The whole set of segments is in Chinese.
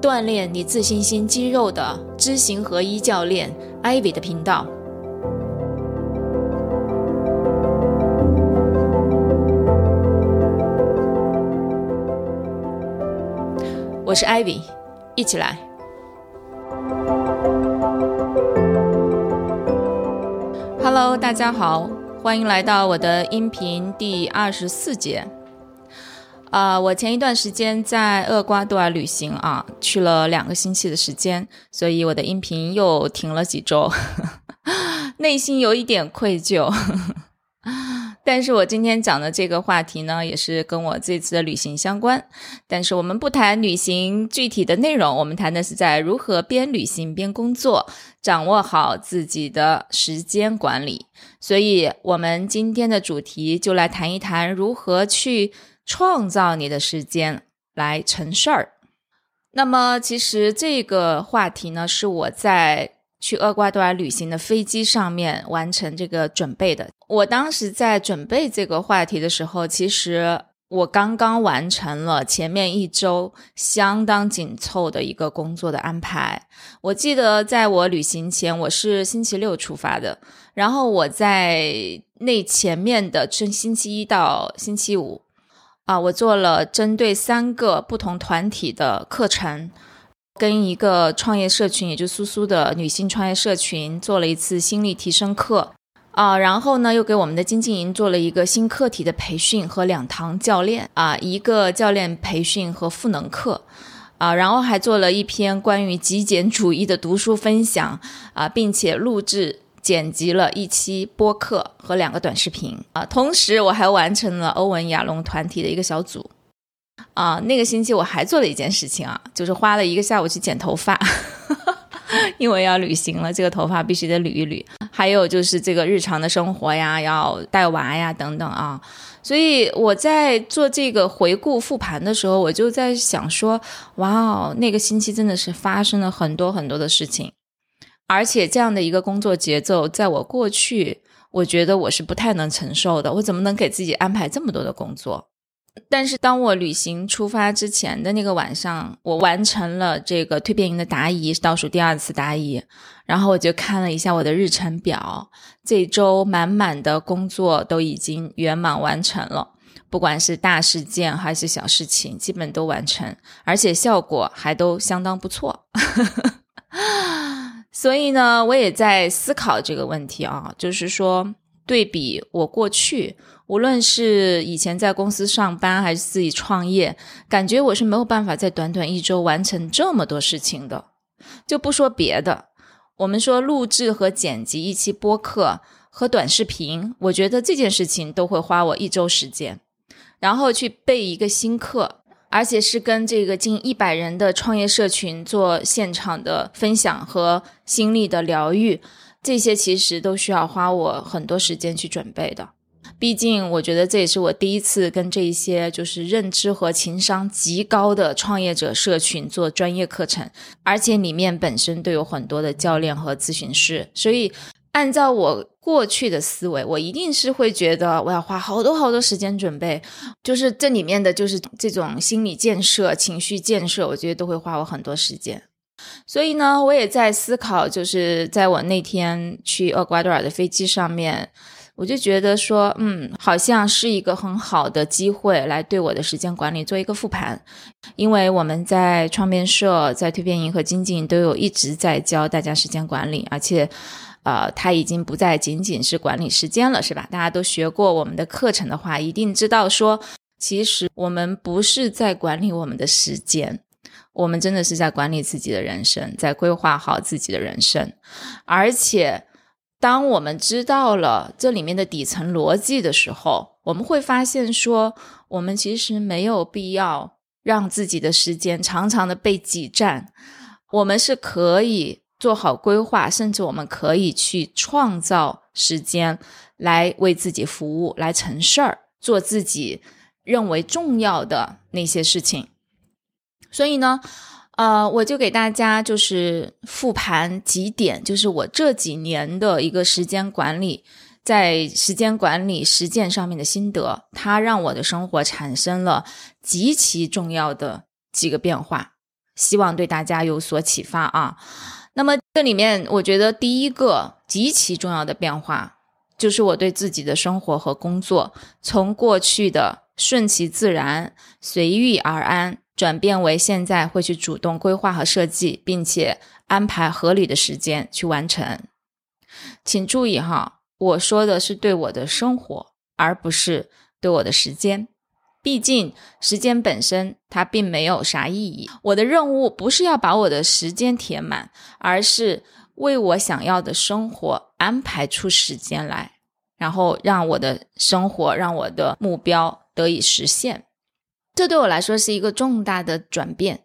锻炼你自信心肌肉的知行合一教练 Ivy 的频道。我是 Ivy，一起来。Hello，大家好。欢迎来到我的音频第二十四节。啊，我前一段时间在厄瓜多尔旅行啊，去了两个星期的时间，所以我的音频又停了几周，内心有一点愧疚。但是我今天讲的这个话题呢，也是跟我这次的旅行相关。但是我们不谈旅行具体的内容，我们谈的是在如何边旅行边工作，掌握好自己的时间管理。所以，我们今天的主题就来谈一谈如何去创造你的时间来成事儿。那么，其实这个话题呢，是我在。去厄瓜多尔旅行的飞机上面完成这个准备的。我当时在准备这个话题的时候，其实我刚刚完成了前面一周相当紧凑的一个工作的安排。我记得在我旅行前，我是星期六出发的，然后我在那前面的从星期一到星期五，啊，我做了针对三个不同团体的课程。跟一个创业社群，也就苏苏的女性创业社群做了一次心理提升课啊，然后呢，又给我们的经纪营做了一个新课题的培训和两堂教练啊，一个教练培训和赋能课啊，然后还做了一篇关于极简主义的读书分享啊，并且录制剪辑了一期播客和两个短视频啊，同时我还完成了欧文亚龙团体的一个小组。啊，那个星期我还做了一件事情啊，就是花了一个下午去剪头发，因为要旅行了，这个头发必须得捋一捋。还有就是这个日常的生活呀，要带娃呀等等啊。所以我在做这个回顾复盘的时候，我就在想说，哇哦，那个星期真的是发生了很多很多的事情，而且这样的一个工作节奏，在我过去，我觉得我是不太能承受的。我怎么能给自己安排这么多的工作？但是当我旅行出发之前的那个晚上，我完成了这个蜕变营的答疑，倒数第二次答疑，然后我就看了一下我的日程表，这周满满的工作都已经圆满完成了，不管是大事件还是小事情，基本都完成，而且效果还都相当不错。所以呢，我也在思考这个问题啊，就是说对比我过去。无论是以前在公司上班还是自己创业，感觉我是没有办法在短短一周完成这么多事情的。就不说别的，我们说录制和剪辑一期播客和短视频，我觉得这件事情都会花我一周时间。然后去备一个新课，而且是跟这个近一百人的创业社群做现场的分享和心力的疗愈，这些其实都需要花我很多时间去准备的。毕竟，我觉得这也是我第一次跟这一些就是认知和情商极高的创业者社群做专业课程，而且里面本身都有很多的教练和咨询师。所以，按照我过去的思维，我一定是会觉得我要花好多好多时间准备，就是这里面的就是这种心理建设、情绪建设，我觉得都会花我很多时间。所以呢，我也在思考，就是在我那天去厄瓜多尔的飞机上面。我就觉得说，嗯，好像是一个很好的机会来对我的时间管理做一个复盘，因为我们在创变社、在蜕变营和精进营都有一直在教大家时间管理，而且，呃，它已经不再仅仅是管理时间了，是吧？大家都学过我们的课程的话，一定知道说，其实我们不是在管理我们的时间，我们真的是在管理自己的人生，在规划好自己的人生，而且。当我们知道了这里面的底层逻辑的时候，我们会发现说，我们其实没有必要让自己的时间长长的被挤占，我们是可以做好规划，甚至我们可以去创造时间来为自己服务，来成事儿，做自己认为重要的那些事情。所以呢，呃，我就给大家就是复盘几点，就是我这几年的一个时间管理，在时间管理实践上面的心得，它让我的生活产生了极其重要的几个变化，希望对大家有所启发啊。那么这里面，我觉得第一个极其重要的变化，就是我对自己的生活和工作，从过去的顺其自然、随遇而安，转变为现在会去主动规划和设计，并且安排合理的时间去完成。请注意哈，我说的是对我的生活，而不是对我的时间。毕竟，时间本身它并没有啥意义。我的任务不是要把我的时间填满，而是为我想要的生活安排出时间来，然后让我的生活、让我的目标得以实现。这对我来说是一个重大的转变。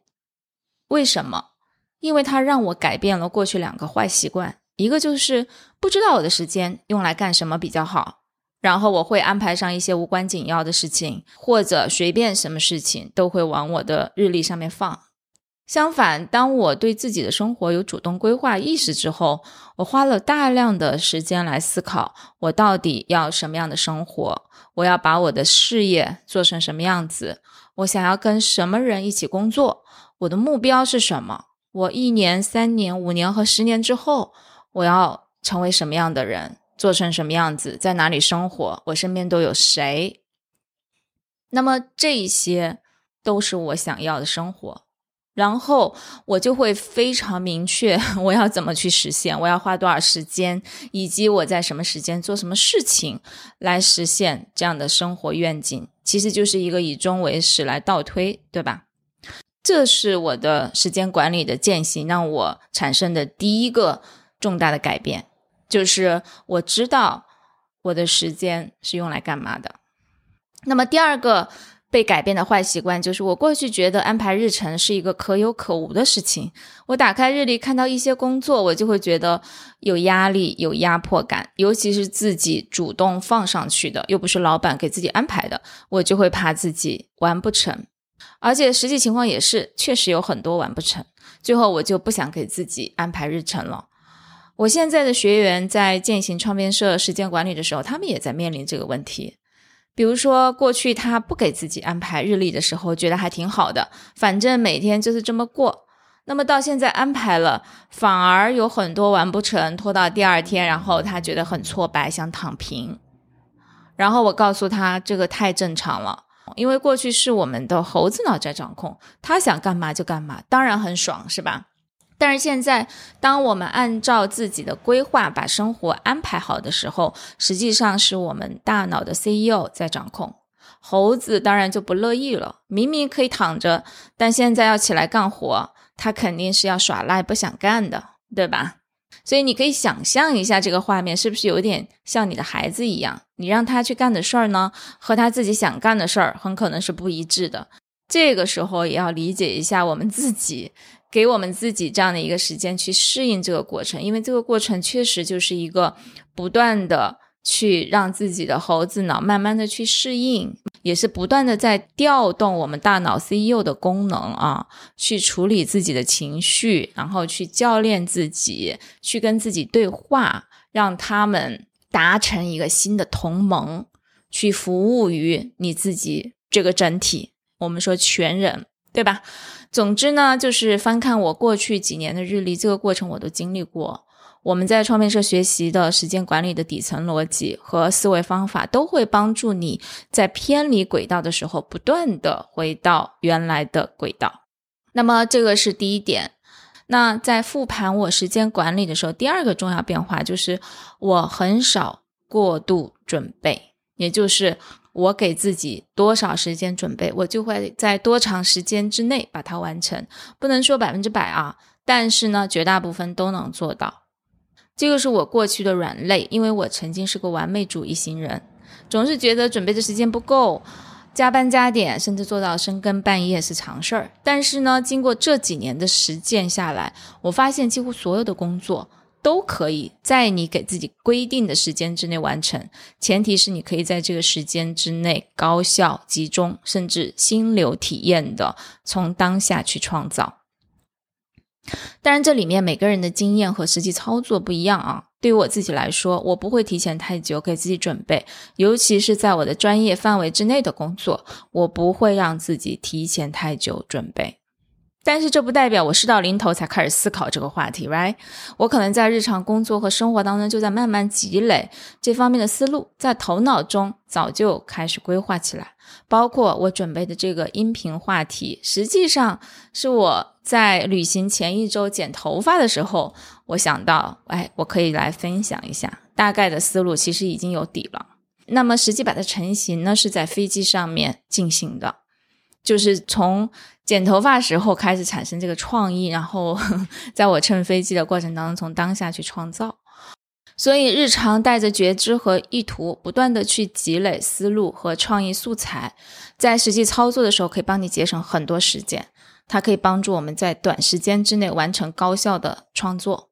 为什么？因为它让我改变了过去两个坏习惯，一个就是不知道我的时间用来干什么比较好。然后我会安排上一些无关紧要的事情，或者随便什么事情都会往我的日历上面放。相反，当我对自己的生活有主动规划意识之后，我花了大量的时间来思考，我到底要什么样的生活？我要把我的事业做成什么样子？我想要跟什么人一起工作？我的目标是什么？我一年、三年、五年和十年之后，我要成为什么样的人？做成什么样子，在哪里生活，我身边都有谁？那么这些都是我想要的生活，然后我就会非常明确 我要怎么去实现，我要花多少时间，以及我在什么时间做什么事情来实现这样的生活愿景。其实就是一个以终为始来倒推，对吧？这是我的时间管理的践行，让我产生的第一个重大的改变。就是我知道我的时间是用来干嘛的。那么第二个被改变的坏习惯就是，我过去觉得安排日程是一个可有可无的事情。我打开日历看到一些工作，我就会觉得有压力、有压迫感，尤其是自己主动放上去的，又不是老板给自己安排的，我就会怕自己完不成。而且实际情况也是，确实有很多完不成。最后我就不想给自己安排日程了。我现在的学员在践行创变社时间管理的时候，他们也在面临这个问题。比如说，过去他不给自己安排日历的时候，觉得还挺好的，反正每天就是这么过。那么到现在安排了，反而有很多完不成，拖到第二天，然后他觉得很挫败，想躺平。然后我告诉他，这个太正常了，因为过去是我们的猴子脑在掌控，他想干嘛就干嘛，当然很爽，是吧？但是现在，当我们按照自己的规划把生活安排好的时候，实际上是我们大脑的 CEO 在掌控。猴子当然就不乐意了，明明可以躺着，但现在要起来干活，他肯定是要耍赖不想干的，对吧？所以你可以想象一下这个画面，是不是有点像你的孩子一样？你让他去干的事儿呢，和他自己想干的事儿很可能是不一致的。这个时候也要理解一下我们自己。给我们自己这样的一个时间去适应这个过程，因为这个过程确实就是一个不断的去让自己的猴子脑慢慢的去适应，也是不断的在调动我们大脑 CEO 的功能啊，去处理自己的情绪，然后去教练自己，去跟自己对话，让他们达成一个新的同盟，去服务于你自己这个整体。我们说全人，对吧？总之呢，就是翻看我过去几年的日历，这个过程我都经历过。我们在创变社学习的时间管理的底层逻辑和思维方法，都会帮助你在偏离轨道的时候，不断的回到原来的轨道。那么这个是第一点。那在复盘我时间管理的时候，第二个重要变化就是我很少过度准备，也就是。我给自己多少时间准备，我就会在多长时间之内把它完成。不能说百分之百啊，但是呢，绝大部分都能做到。这个是我过去的软肋，因为我曾经是个完美主义型人，总是觉得准备的时间不够，加班加点，甚至做到深更半夜是常事儿。但是呢，经过这几年的实践下来，我发现几乎所有的工作都可以在你给自己规定的时间之内完成，前提是你可以在这个时间之内高效、集中，甚至心流体验的从当下去创造。当然，这里面每个人的经验和实际操作不一样啊。对于我自己来说，我不会提前太久给自己准备，尤其是在我的专业范围之内的工作，我不会让自己提前太久准备。但是这不代表我事到临头才开始思考这个话题，right？我可能在日常工作和生活当中就在慢慢积累这方面的思路，在头脑中早就开始规划起来。包括我准备的这个音频话题，实际上是我在旅行前一周剪头发的时候，我想到，哎，我可以来分享一下大概的思路，其实已经有底了。那么实际把它成型呢，是在飞机上面进行的。就是从剪头发时候开始产生这个创意，然后 在我乘飞机的过程当中，从当下去创造。所以日常带着觉知和意图，不断的去积累思路和创意素材，在实际操作的时候，可以帮你节省很多时间。它可以帮助我们在短时间之内完成高效的创作。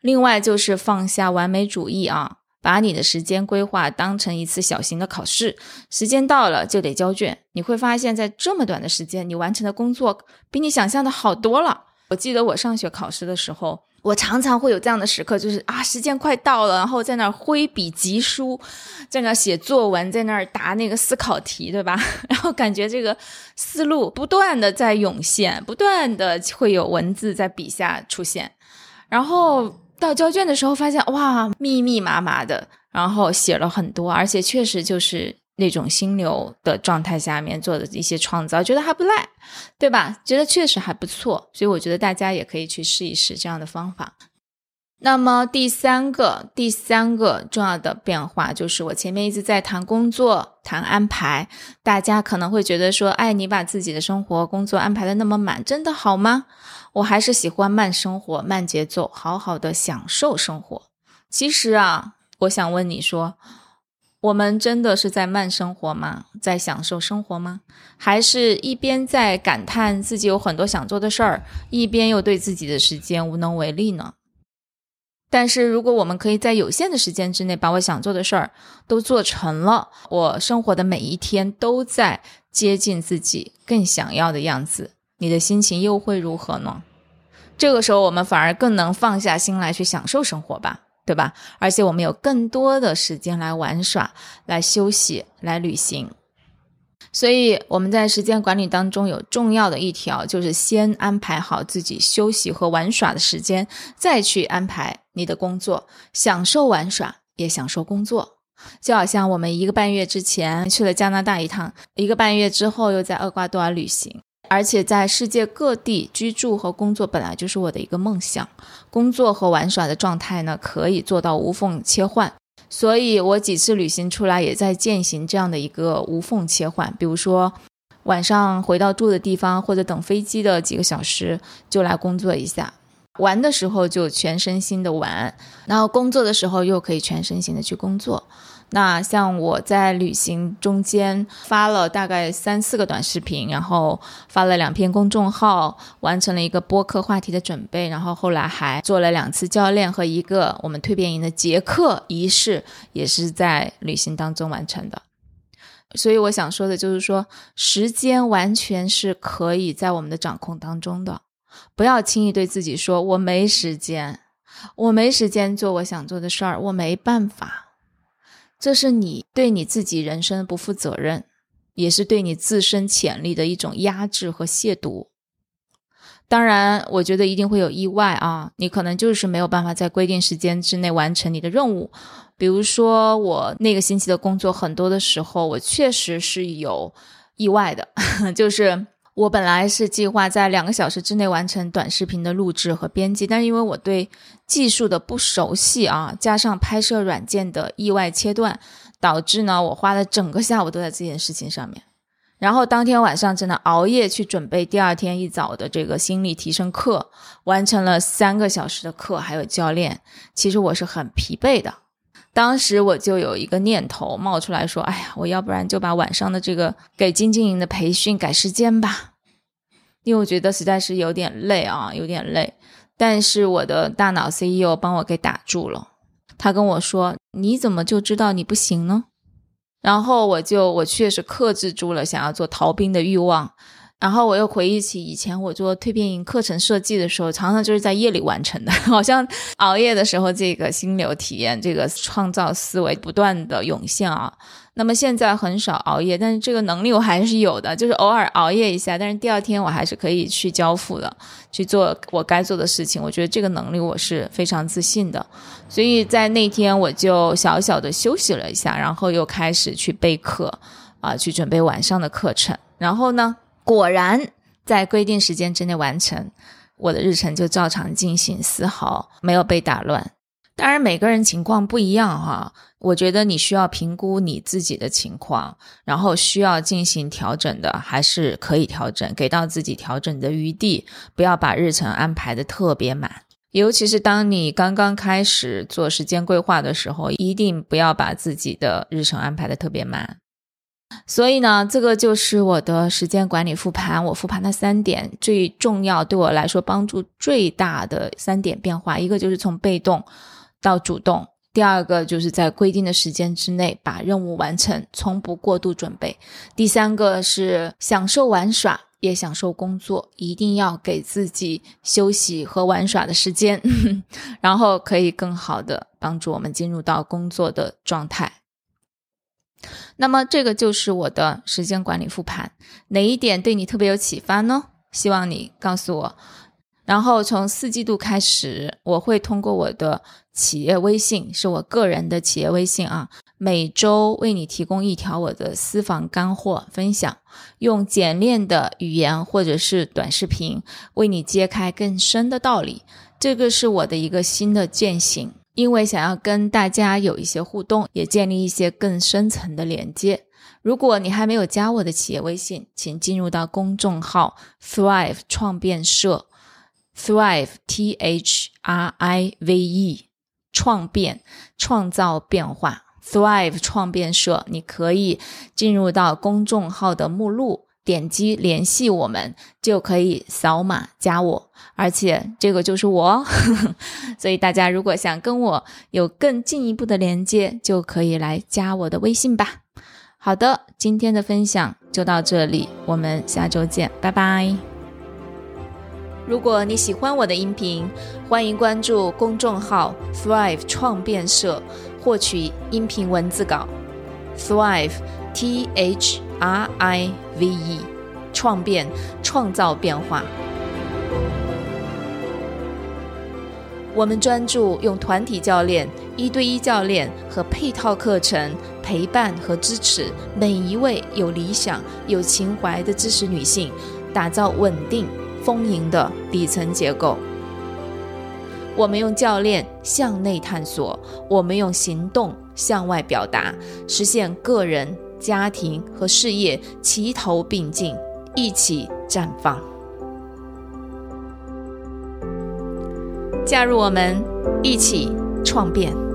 另外就是放下完美主义啊。把你的时间规划当成一次小型的考试，时间到了就得交卷。你会发现在这么短的时间，你完成的工作比你想象的好多了。我记得我上学考试的时候，我常常会有这样的时刻，就是啊，时间快到了，然后在那儿挥笔疾书，在那写作文，在那儿答那个思考题，对吧？然后感觉这个思路不断的在涌现，不断的会有文字在笔下出现，然后。到交卷的时候，发现哇，密密麻麻的，然后写了很多，而且确实就是那种心流的状态下面做的一些创造，觉得还不赖，对吧？觉得确实还不错，所以我觉得大家也可以去试一试这样的方法。那么第三个，第三个重要的变化就是，我前面一直在谈工作、谈安排，大家可能会觉得说，哎，你把自己的生活、工作安排的那么满，真的好吗？我还是喜欢慢生活、慢节奏，好好的享受生活。其实啊，我想问你说，我们真的是在慢生活吗？在享受生活吗？还是一边在感叹自己有很多想做的事儿，一边又对自己的时间无能为力呢？但是如果我们可以在有限的时间之内把我想做的事儿都做成了，我生活的每一天都在接近自己更想要的样子。你的心情又会如何呢？这个时候，我们反而更能放下心来去享受生活吧，对吧？而且我们有更多的时间来玩耍、来休息、来旅行。所以我们在时间管理当中有重要的一条，就是先安排好自己休息和玩耍的时间，再去安排你的工作，享受玩耍，也享受工作。就好像我们一个半月之前去了加拿大一趟，一个半月之后又在厄瓜多尔旅行。而且在世界各地居住和工作本来就是我的一个梦想，工作和玩耍的状态呢可以做到无缝切换，所以我几次旅行出来也在践行这样的一个无缝切换。比如说晚上回到住的地方或者等飞机的几个小时就来工作一下，玩的时候就全身心的玩，然后工作的时候又可以全身心的去工作。那像我在旅行中间发了大概三四个短视频，然后发了两篇公众号，完成了一个播客话题的准备，然后后来还做了两次教练和一个我们蜕变营的结课仪式，也是在旅行当中完成的。所以我想说的就是说，时间完全是可以在我们的掌控当中的，不要轻易对自己说我没时间，我没时间做我想做的事儿，我没办法。这是你对你自己人生不负责任，也是对你自身潜力的一种压制和亵渎。当然，我觉得一定会有意外啊，你可能就是没有办法在规定时间之内完成你的任务。比如说，我那个星期的工作很多的时候，我确实是有意外的，就是。我本来是计划在两个小时之内完成短视频的录制和编辑，但是因为我对技术的不熟悉啊，加上拍摄软件的意外切断，导致呢我花了整个下午都在这件事情上面。然后当天晚上真的熬夜去准备第二天一早的这个心理提升课，完成了三个小时的课，还有教练。其实我是很疲惫的。当时我就有一个念头冒出来说：“哎呀，我要不然就把晚上的这个给金经营的培训改时间吧，因为我觉得实在是有点累啊，有点累。”但是我的大脑 CEO 帮我给打住了，他跟我说：“你怎么就知道你不行呢？”然后我就我确实克制住了想要做逃兵的欲望。然后我又回忆起以前我做蜕变营课程设计的时候，常常就是在夜里完成的，好像熬夜的时候，这个心流体验、这个创造思维不断的涌现啊。那么现在很少熬夜，但是这个能力我还是有的，就是偶尔熬夜一下，但是第二天我还是可以去交付的，去做我该做的事情。我觉得这个能力我是非常自信的，所以在那天我就小小的休息了一下，然后又开始去备课啊，去准备晚上的课程，然后呢。果然在规定时间之内完成，我的日程就照常进行，丝毫没有被打乱。当然，每个人情况不一样哈，我觉得你需要评估你自己的情况，然后需要进行调整的，还是可以调整，给到自己调整的余地，不要把日程安排的特别满。尤其是当你刚刚开始做时间规划的时候，一定不要把自己的日程安排的特别满。所以呢，这个就是我的时间管理复盘。我复盘的三点最重要，对我来说帮助最大的三点变化，一个就是从被动到主动；第二个就是在规定的时间之内把任务完成，从不过度准备；第三个是享受玩耍，也享受工作，一定要给自己休息和玩耍的时间，然后可以更好的帮助我们进入到工作的状态。那么这个就是我的时间管理复盘，哪一点对你特别有启发呢？希望你告诉我。然后从四季度开始，我会通过我的企业微信，是我个人的企业微信啊，每周为你提供一条我的私房干货分享，用简练的语言或者是短视频为你揭开更深的道理。这个是我的一个新的践行。因为想要跟大家有一些互动，也建立一些更深层的连接。如果你还没有加我的企业微信，请进入到公众号 Thrive 创变社，Thrive T H R I V E 创变创造变化，Thrive 创变社，你可以进入到公众号的目录。点击联系我们就可以扫码加我，而且这个就是我，所以大家如果想跟我有更进一步的连接，就可以来加我的微信吧。好的，今天的分享就到这里，我们下周见，拜拜。如果你喜欢我的音频，欢迎关注公众号 Thrive 创变社，获取音频文字稿。Thrive T H。R I V E，创变，创造变化。我们专注用团体教练、一对一教练和配套课程陪伴和支持每一位有理想、有情怀的知识女性，打造稳定、丰盈的底层结构。我们用教练向内探索，我们用行动向外表达，实现个人。家庭和事业齐头并进，一起绽放。加入我们，一起创变。